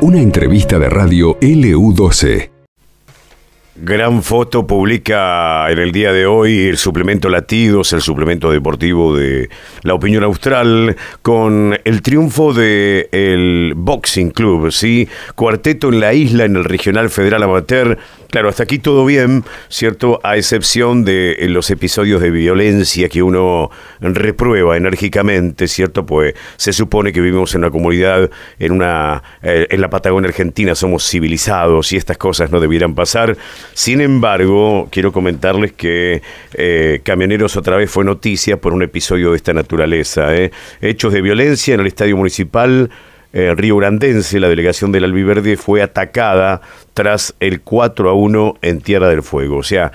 Una entrevista de radio LU12. Gran foto publica en el día de hoy el suplemento Latidos, el suplemento deportivo de La Opinión Austral, con el triunfo del el Boxing Club, ¿sí? Cuarteto en la isla, en el Regional Federal Amateur. Claro, hasta aquí todo bien, ¿cierto? A excepción de los episodios de violencia que uno reprueba enérgicamente, ¿cierto? Pues se supone que vivimos en una comunidad, en, una, eh, en la Patagonia Argentina, somos civilizados y estas cosas no debieran pasar. Sin embargo, quiero comentarles que eh, Camioneros otra vez fue noticia por un episodio de esta naturaleza. ¿eh? Hechos de violencia en el estadio municipal. Eh, Río Grandense, la delegación del Albiverde fue atacada tras el 4 a 1 en Tierra del Fuego. O sea,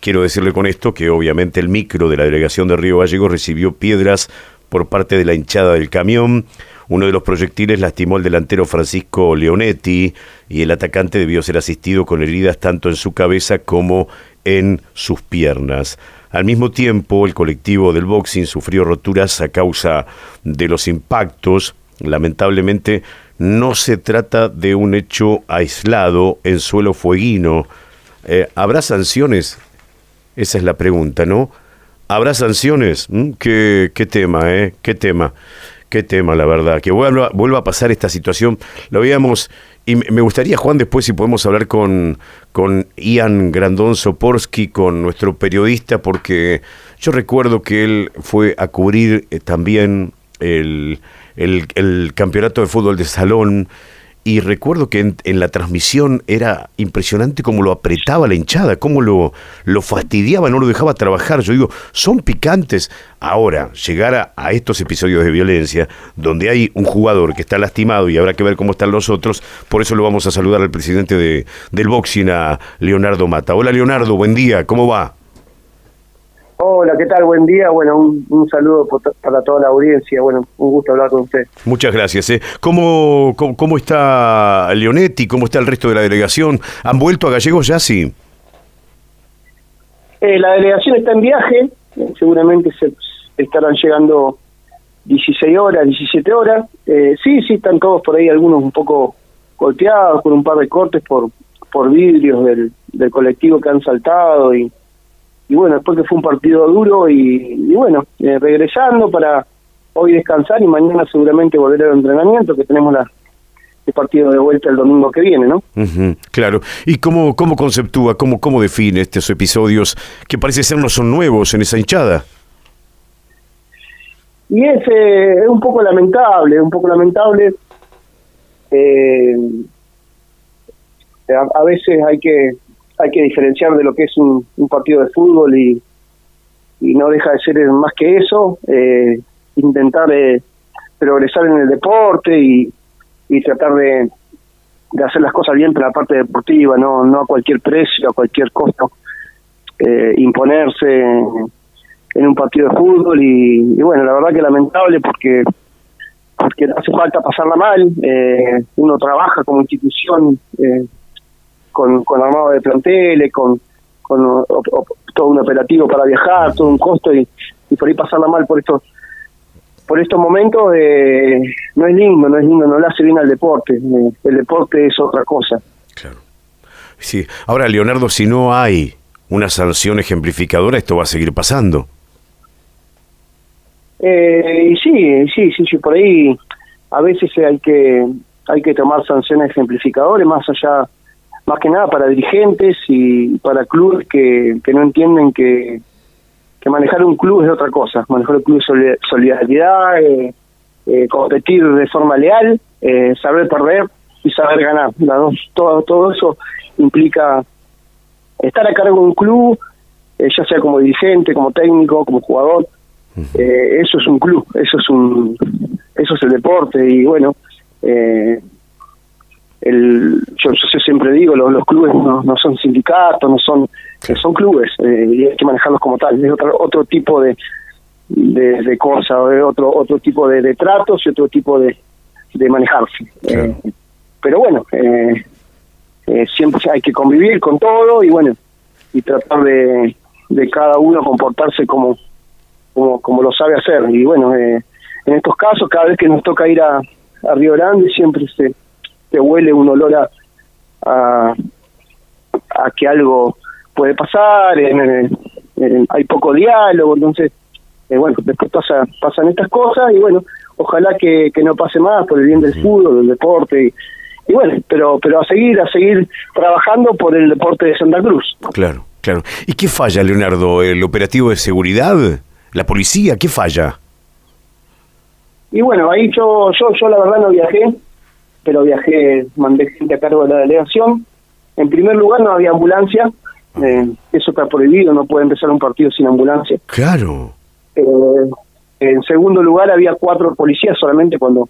quiero decirle con esto que obviamente el micro de la delegación de Río Gallegos recibió piedras por parte de la hinchada del camión. Uno de los proyectiles lastimó al delantero Francisco Leonetti y el atacante debió ser asistido con heridas tanto en su cabeza como en sus piernas. Al mismo tiempo, el colectivo del boxing sufrió roturas a causa de los impactos. Lamentablemente, no se trata de un hecho aislado en suelo fueguino. Eh, ¿Habrá sanciones? Esa es la pregunta, ¿no? ¿Habrá sanciones? ¿Mm? ¿Qué, qué tema, eh? ¿Qué tema? Qué tema, la verdad. Que vuelva, a pasar esta situación. Lo veíamos. Y me gustaría, Juan, después si podemos hablar con, con Ian Grandón Soporsky, con nuestro periodista, porque yo recuerdo que él fue a cubrir eh, también el, el, el campeonato de fútbol de salón y recuerdo que en, la transmisión era impresionante cómo lo apretaba la hinchada, cómo lo, lo fastidiaba, no lo dejaba trabajar. Yo digo, son picantes. Ahora, llegar a, estos episodios de violencia, donde hay un jugador que está lastimado y habrá que ver cómo están los otros, por eso lo vamos a saludar al presidente de, del boxing, a Leonardo Mata. Hola Leonardo, buen día, ¿cómo va? Hola, ¿qué tal? Buen día. Bueno, un, saludo para toda la audiencia. Bueno, un gusto hablar con usted. Muchas gracias. ¿eh? ¿Cómo, cómo, está Leonetti? ¿Cómo está el resto de la delegación? ¿Han vuelto a Gallegos ya? Sí. Eh, la delegación está en viaje. seguramente se estarán llegando 16 horas, 17 horas. Eh, sí, sí, están todos por ahí, algunos un poco golpeados, con un par de cortes por, por vidrios del, del colectivo que han saltado y y bueno, después que fue un partido duro y, bueno, eh, regresando para hoy descansar y mañana seguramente volver al entrenamiento, que tenemos la, el partido de vuelta el domingo que viene, ¿no? claro. ¿Y cómo, cómo conceptúa, cómo, cómo define estos episodios que parece ser no son nuevos en esa hinchada? Y es, eh, es un poco lamentable, un poco lamentable. Eh, a, veces hay que hay que diferenciar de lo que es un, partido de fútbol y, no deja de ser más que eso, eh, intentar eh, progresar en el deporte y, tratar de, hacer las cosas bien para la parte deportiva, no, no a cualquier precio, a cualquier costo, eh, imponerse en, un partido de fútbol y, bueno, la verdad que lamentable porque porque hace falta pasarla mal, uno trabaja como institución eh, con, con armado de planteles, con, con todo un operativo para viajar, todo un costo y, por ahí pasarla mal por estos por estos momentos eh, no es lindo, no es lindo, no le hace bien al deporte. Eh, el deporte es otra cosa. Claro. Sí. Ahora, Leonardo, si no hay una sanción ejemplificadora, esto va a seguir pasando. Eh, y sí, sí, sí, sí, por ahí a veces hay que hay que tomar sanciones ejemplificadoras más allá más que nada para dirigentes y para clubes que, que no entienden que, que manejar un club es otra cosa. Manejar un club es solidaridad, eh, eh, competir de forma leal, eh, saber perder y saber ganar. todo, todo eso implica estar a cargo de un club, ya sea como dirigente, como técnico, como jugador. eso es un club, eso es un, eso es el deporte y bueno. Eh, el, yo, siempre digo, los, los clubes no, no, son sindicatos, no son, son clubes eh, y hay que manejarlos como tal. Es otro, otro tipo de, de, de cosas, otro, otro tipo de, tratos y otro tipo de, de manejarse. Eh, pero bueno, eh, siempre hay que convivir con todo y bueno, y tratar de, de cada uno comportarse como, como, como lo sabe hacer. Y bueno, en estos casos, cada vez que nos toca ir a, a Río Grande, siempre se te huele un olor a, a, a que algo puede pasar, hay poco diálogo, entonces, eh, bueno, después pasa, pasan estas cosas y bueno, ojalá que, que no pase más por el bien del fútbol, del deporte y, y bueno, pero pero a seguir, a seguir trabajando por el deporte de Santa Cruz. Claro, claro. ¿Y qué falla, Leonardo? ¿El operativo de seguridad? ¿La policía? ¿Qué falla? Y bueno, ahí yo, yo, yo la verdad no viajé, pero viajé, mandé gente a cargo de la delegación. En primer lugar no había ambulancia, eh, eso está prohibido, no puede empezar un partido sin ambulancia. Claro. Eh, en segundo lugar había cuatro policías solamente cuando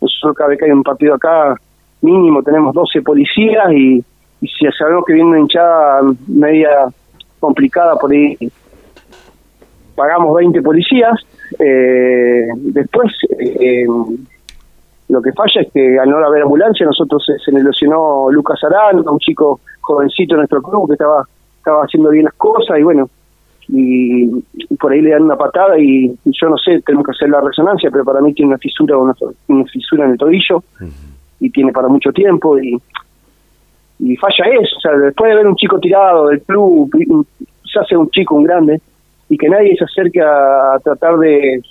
nosotros cada vez que hay un partido acá mínimo tenemos 12 policías y, si sabemos que viene una hinchada media complicada por ahí, pagamos 20 policías. Eh, después, eh, lo que falla es que al no haber ambulancia, nosotros se, se lesionó Lucas Arán, un chico jovencito en nuestro club que estaba, haciendo bien las cosas y bueno, y, por ahí le dan una patada y, yo no sé, tenemos que hacer la resonancia, pero para mí tiene una fisura, una, una fisura en el tobillo y tiene para mucho tiempo y, y falla eso, o sea, después de ver un chico tirado del club, se hace un chico, un grande, y que nadie se acerque a, tratar de,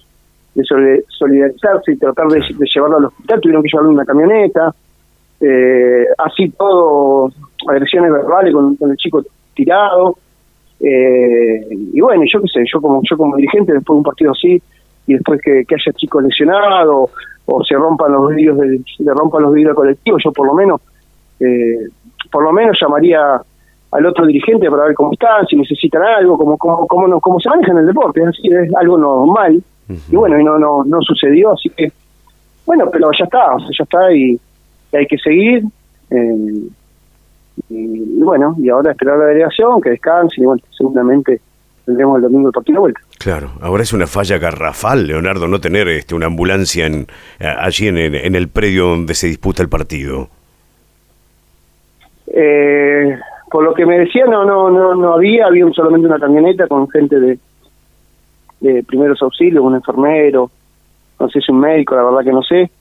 de solidarizarse y tratar de, llevarlo al hospital, tuvieron que llevarlo en una camioneta, eh, así todo, agresiones verbales con, el chico tirado, eh, y bueno, yo qué sé, yo como yo como dirigente después de un partido así, y después que, que haya chicos lesionados, o se rompan los vidrios del, se rompan los vidrios colectivos, yo por lo menos eh, por lo menos llamaría al otro dirigente para ver cómo están, si necesitan algo, cómo cómo cómo, no, cómo se maneja en el deporte, es algo normal. Y bueno, y no no no sucedió, así que bueno, pero ya está, o sea, ya está y, hay que seguir. Eh, y, bueno, y ahora esperar la delegación, que descanse y bueno, seguramente tendremos el domingo el partido de vuelta. Claro, ahora es una falla garrafal, Leonardo, no tener este, una ambulancia en, allí en el, en el predio donde se disputa el partido. Eh, por lo que me decía, no, no, no, no había, había solamente una camioneta con gente de, de primeros auxilios, un enfermero, no sé si un médico, la verdad que no sé.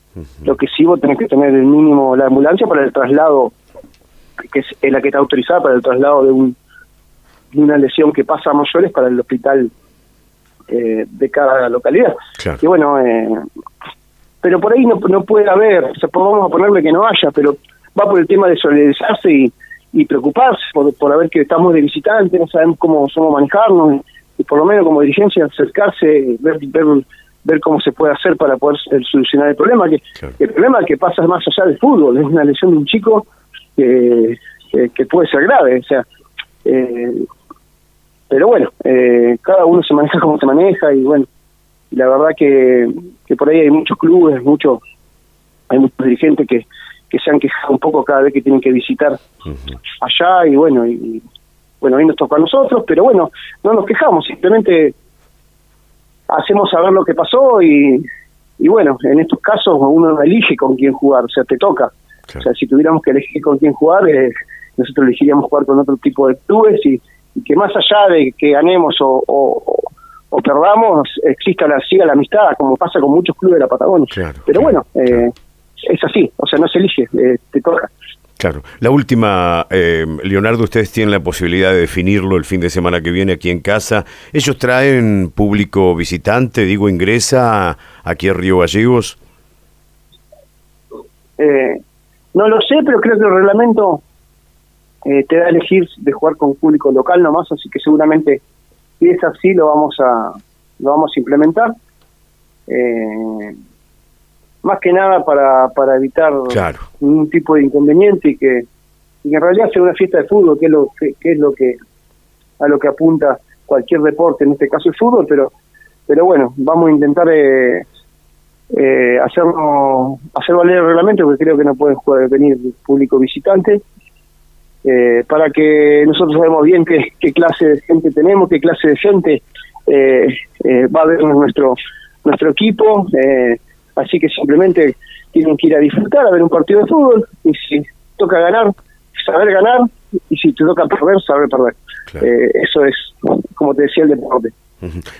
Lo que sí vos tenés que tener el mínimo, la ambulancia para el traslado, que es la que está autorizada para el traslado de un de una lesión que pasa a mayores para el hospital eh, de cada localidad. Y bueno, eh, pero por ahí no, no puede haber, o sea, vamos a ponerle que no haya, pero va por el tema de solidarizarse y, y preocuparse por, por haber que estamos de visitante, no sabemos cómo somos manejarnos, y por lo menos como dirigencia acercarse, ver, ver, ver cómo se puede hacer para poder solucionar el problema, que el problema que pasa más allá del fútbol, es una lesión de un chico que, que, puede ser grave, o sea, eh, pero bueno, eh, cada uno se maneja como se maneja y bueno, la verdad que, que por ahí hay muchos clubes, muchos, hay muchos dirigentes que, que se han quejado un poco cada vez que tienen que visitar allá y bueno, y bueno, hoy nos toca a nosotros, pero bueno, no nos quejamos, simplemente hacemos saber lo que pasó y, y bueno, en estos casos uno no elige con quién jugar, o sea, te toca. O sea, si tuviéramos que elegir con quién jugar, eh, nosotros elegiríamos jugar con otro tipo de clubes y, y que más allá de que ganemos o, o, perdamos, exista la siga la amistad, como pasa con muchos clubes de la Patagonia. Pero bueno, eh, es así, o sea, no se elige, eh, te toca. Claro. La última, eh, Leonardo, ustedes tienen la posibilidad de definirlo el fin de semana que viene aquí en casa. ¿Ellos traen público visitante, digo, ingresa aquí a Río Gallegos? no lo sé, pero creo que el reglamento eh, te da a elegir de jugar con público local nomás, así que seguramente si es así lo vamos a lo vamos a implementar. Eh, más que nada para, para evitar ningún tipo de inconveniente y que, en realidad sea una fiesta de fútbol, que es lo que, es lo que a lo que apunta cualquier deporte, en este caso el fútbol, pero pero bueno, vamos a intentar eh, eh, hacerlo, hacer valer el reglamento, porque creo que no pueden jugar, venir público visitante eh, para que nosotros sabemos bien qué, qué, clase de gente tenemos, qué clase de gente eh, eh, va a ver nuestro nuestro equipo, así que simplemente tienen que ir a disfrutar, a ver un partido de fútbol y si toca ganar, saber ganar y si te toca perder, saber perder. eso es, como te decía, el deporte.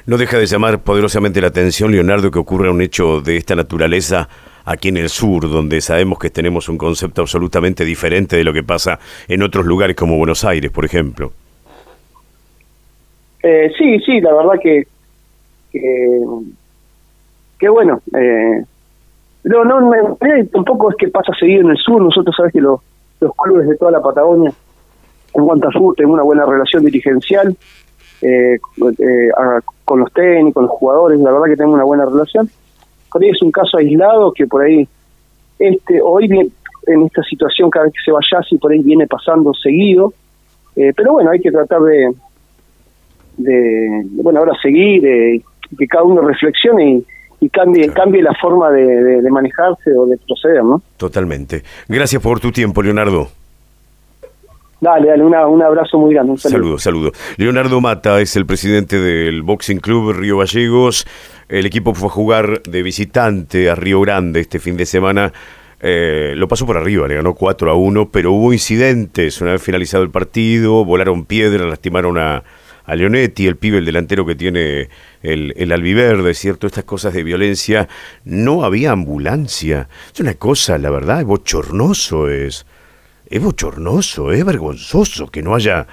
No deja de llamar poderosamente la atención, Leonardo, que ocurra un hecho de esta naturaleza aquí en el sur, donde sabemos que tenemos un concepto absolutamente diferente de lo que pasa en otros lugares como Buenos Aires, por ejemplo. Eh, sí, sí, la verdad que que, bueno, eh, no, no, tampoco es que pasa seguido en el sur, nosotros sabes que los, los clubes de toda la Patagonia en cuanto a sur tenemos una buena relación dirigencial eh, eh, con los técnicos, con los jugadores, la verdad que tenemos una buena relación. Por ahí es un caso aislado que por ahí, este hoy bien, en esta situación cada vez que se vaya así por ahí viene pasando seguido, eh, pero bueno, hay que tratar de, de, bueno, ahora seguir, eh, que cada uno reflexione y, cambie, cambie la forma de, manejarse o de proceder, ¿no? Totalmente. Gracias por tu tiempo, Leonardo. Dale, dale, un abrazo muy grande. Un saludo. saludo, Leonardo Mata es el presidente del Boxing Club Río Gallegos. El equipo fue a jugar de visitante a Río Grande este fin de semana. Eh, lo pasó por arriba, le ganó 4 a 1, pero hubo incidentes. Una vez finalizado el partido, volaron piedras, lastimaron a, a Leonetti, el pibe, el delantero que tiene el, el albiverde, ¿cierto? Estas cosas de violencia. No había ambulancia. Es una cosa, la verdad, es bochornoso, es. Es bochornoso, es vergonzoso que no haya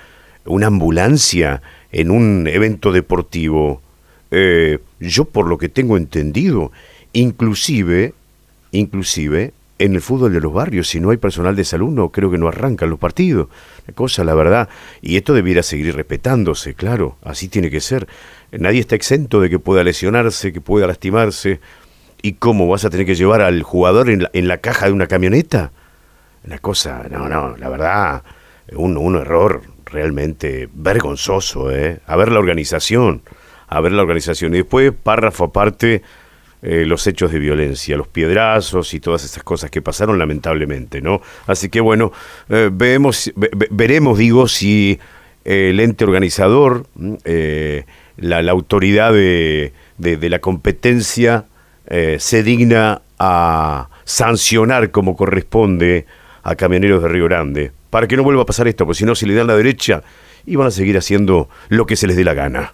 una ambulancia en un evento deportivo. Eh, yo por lo que tengo entendido, inclusive, inclusive en el fútbol de los barrios, si no hay personal de salud, no creo que no arrancan los partidos. Una cosa, la verdad. Y esto debiera seguir respetándose, claro, así tiene que ser. Nadie está exento de que pueda lesionarse, que pueda lastimarse. ¿Y cómo vas a tener que llevar al jugador en la, en la caja de una camioneta? Una cosa, no, no, la verdad, un, un error realmente vergonzoso, ¿eh? A ver la organización, a ver la organización. Y después, párrafo aparte, eh, los hechos de violencia, los piedrazos y todas esas cosas que pasaron lamentablemente, ¿no? Así que bueno, eh, veremos, digo, si eh, el ente organizador, mm, la, la, autoridad de, de, la competencia se digna a sancionar como corresponde a camioneros de Río Grande, para que no vuelva a pasar esto, porque si no, si le dan la derecha, y van a seguir haciendo lo que se les dé la gana.